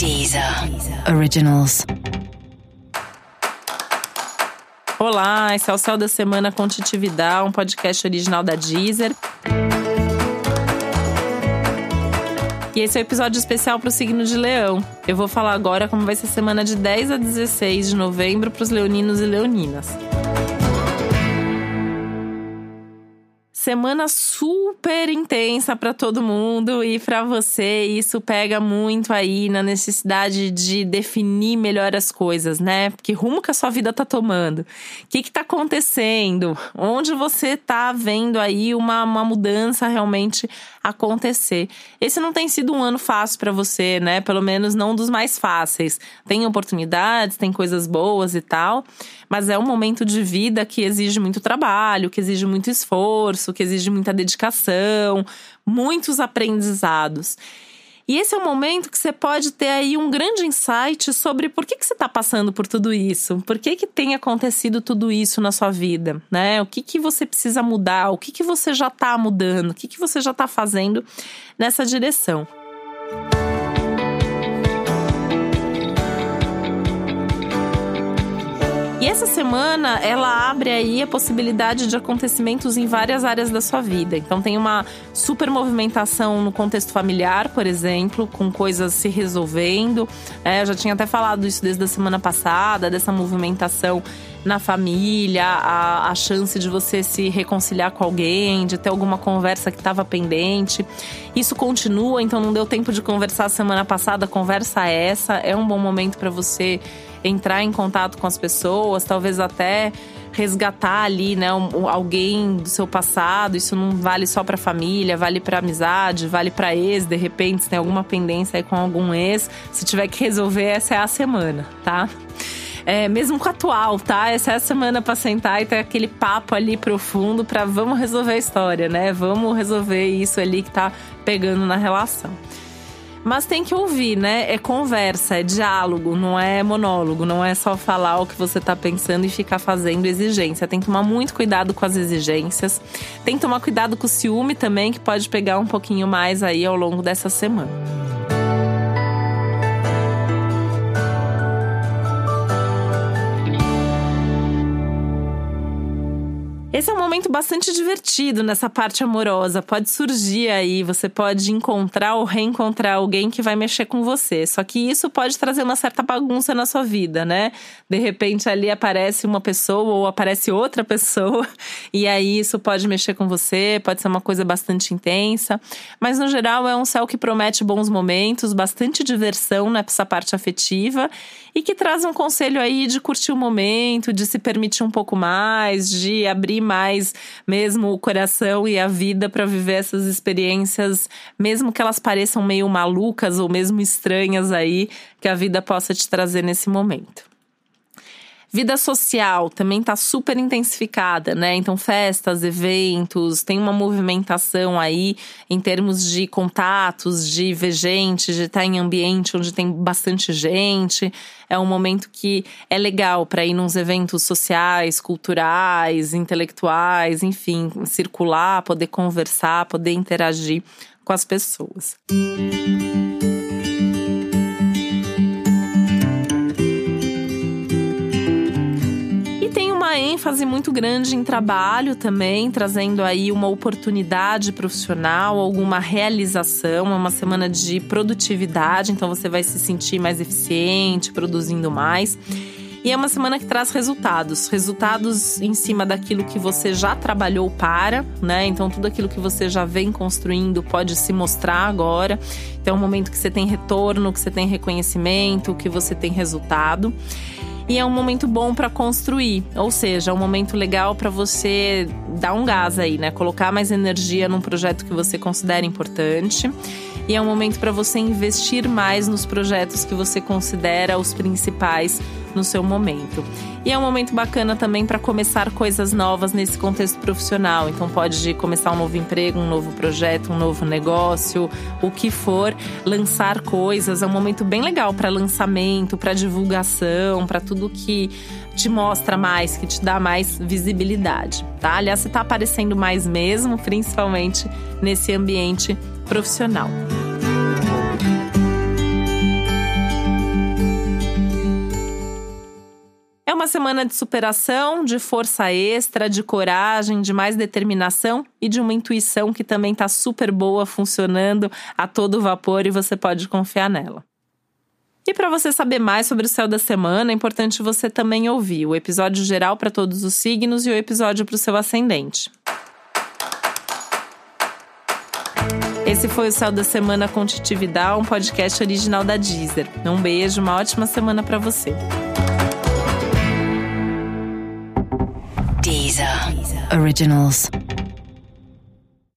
Deezer Originals. Olá, esse é o Céu da Semana com Titividade, um podcast original da Deezer. E esse é o um episódio especial para o signo de Leão. Eu vou falar agora como vai ser a semana de 10 a 16 de novembro para os leoninos e leoninas. Semana super intensa para todo mundo e para você isso pega muito aí na necessidade de definir melhor as coisas, né? Que rumo que a sua vida tá tomando? O que que tá acontecendo? Onde você tá vendo aí uma, uma mudança realmente acontecer? Esse não tem sido um ano fácil para você, né? Pelo menos não dos mais fáceis. Tem oportunidades, tem coisas boas e tal, mas é um momento de vida que exige muito trabalho, que exige muito esforço que exige muita dedicação, muitos aprendizados. E esse é o momento que você pode ter aí um grande insight sobre por que, que você está passando por tudo isso, por que, que tem acontecido tudo isso na sua vida, né? O que, que você precisa mudar, o que, que você já está mudando, o que, que você já está fazendo nessa direção. Essa semana ela abre aí a possibilidade de acontecimentos em várias áreas da sua vida. Então tem uma super movimentação no contexto familiar, por exemplo, com coisas se resolvendo. É, eu já tinha até falado isso desde a semana passada, dessa movimentação na família, a, a chance de você se reconciliar com alguém, de ter alguma conversa que estava pendente. Isso continua, então não deu tempo de conversar semana passada, conversa essa. É um bom momento para você entrar em contato com as pessoas, talvez até resgatar ali, né, um, alguém do seu passado. Isso não vale só para família, vale para amizade, vale para ex. De repente, se tem alguma pendência aí com algum ex, se tiver que resolver, essa é a semana, tá? É, mesmo com o atual, tá? Essa é a semana para sentar e ter aquele papo ali profundo para vamos resolver a história, né? Vamos resolver isso ali que tá pegando na relação. Mas tem que ouvir, né? É conversa, é diálogo, não é monólogo, não é só falar o que você tá pensando e ficar fazendo exigência. Tem que tomar muito cuidado com as exigências. Tem que tomar cuidado com o ciúme também, que pode pegar um pouquinho mais aí ao longo dessa semana. Esse é um momento bastante divertido nessa parte amorosa. Pode surgir aí, você pode encontrar ou reencontrar alguém que vai mexer com você. Só que isso pode trazer uma certa bagunça na sua vida, né? De repente ali aparece uma pessoa ou aparece outra pessoa, e aí isso pode mexer com você, pode ser uma coisa bastante intensa. Mas no geral é um céu que promete bons momentos, bastante diversão nessa parte afetiva e que traz um conselho aí de curtir o momento, de se permitir um pouco mais, de abrir mais mesmo o coração e a vida para viver essas experiências, mesmo que elas pareçam meio malucas ou mesmo estranhas aí, que a vida possa te trazer nesse momento. Vida social também está super intensificada, né? Então, festas, eventos, tem uma movimentação aí em termos de contatos, de ver gente, de estar tá em ambiente onde tem bastante gente. É um momento que é legal para ir nos eventos sociais, culturais, intelectuais, enfim, circular, poder conversar, poder interagir com as pessoas. Música ênfase muito grande em trabalho também, trazendo aí uma oportunidade profissional, alguma realização, é uma semana de produtividade, então você vai se sentir mais eficiente, produzindo mais. E é uma semana que traz resultados, resultados em cima daquilo que você já trabalhou para, né? Então tudo aquilo que você já vem construindo pode se mostrar agora. Então é um momento que você tem retorno, que você tem reconhecimento, que você tem resultado e é um momento bom para construir, ou seja, é um momento legal para você dar um gás aí, né? Colocar mais energia num projeto que você considera importante. E é um momento para você investir mais nos projetos que você considera os principais no seu momento. E é um momento bacana também para começar coisas novas nesse contexto profissional. Então pode começar um novo emprego, um novo projeto, um novo negócio, o que for, lançar coisas. É um momento bem legal para lançamento, para divulgação, para tudo que te mostra mais, que te dá mais visibilidade, tá? Aliás, você está aparecendo mais mesmo, principalmente nesse ambiente profissional. Uma semana de superação, de força extra, de coragem, de mais determinação e de uma intuição que também está super boa, funcionando a todo vapor e você pode confiar nela. E para você saber mais sobre o céu da semana, é importante você também ouvir o episódio geral para todos os signos e o episódio para o seu ascendente. Esse foi o Céu da Semana com Titividade, um podcast original da Deezer. Um beijo, uma ótima semana para você. Originals.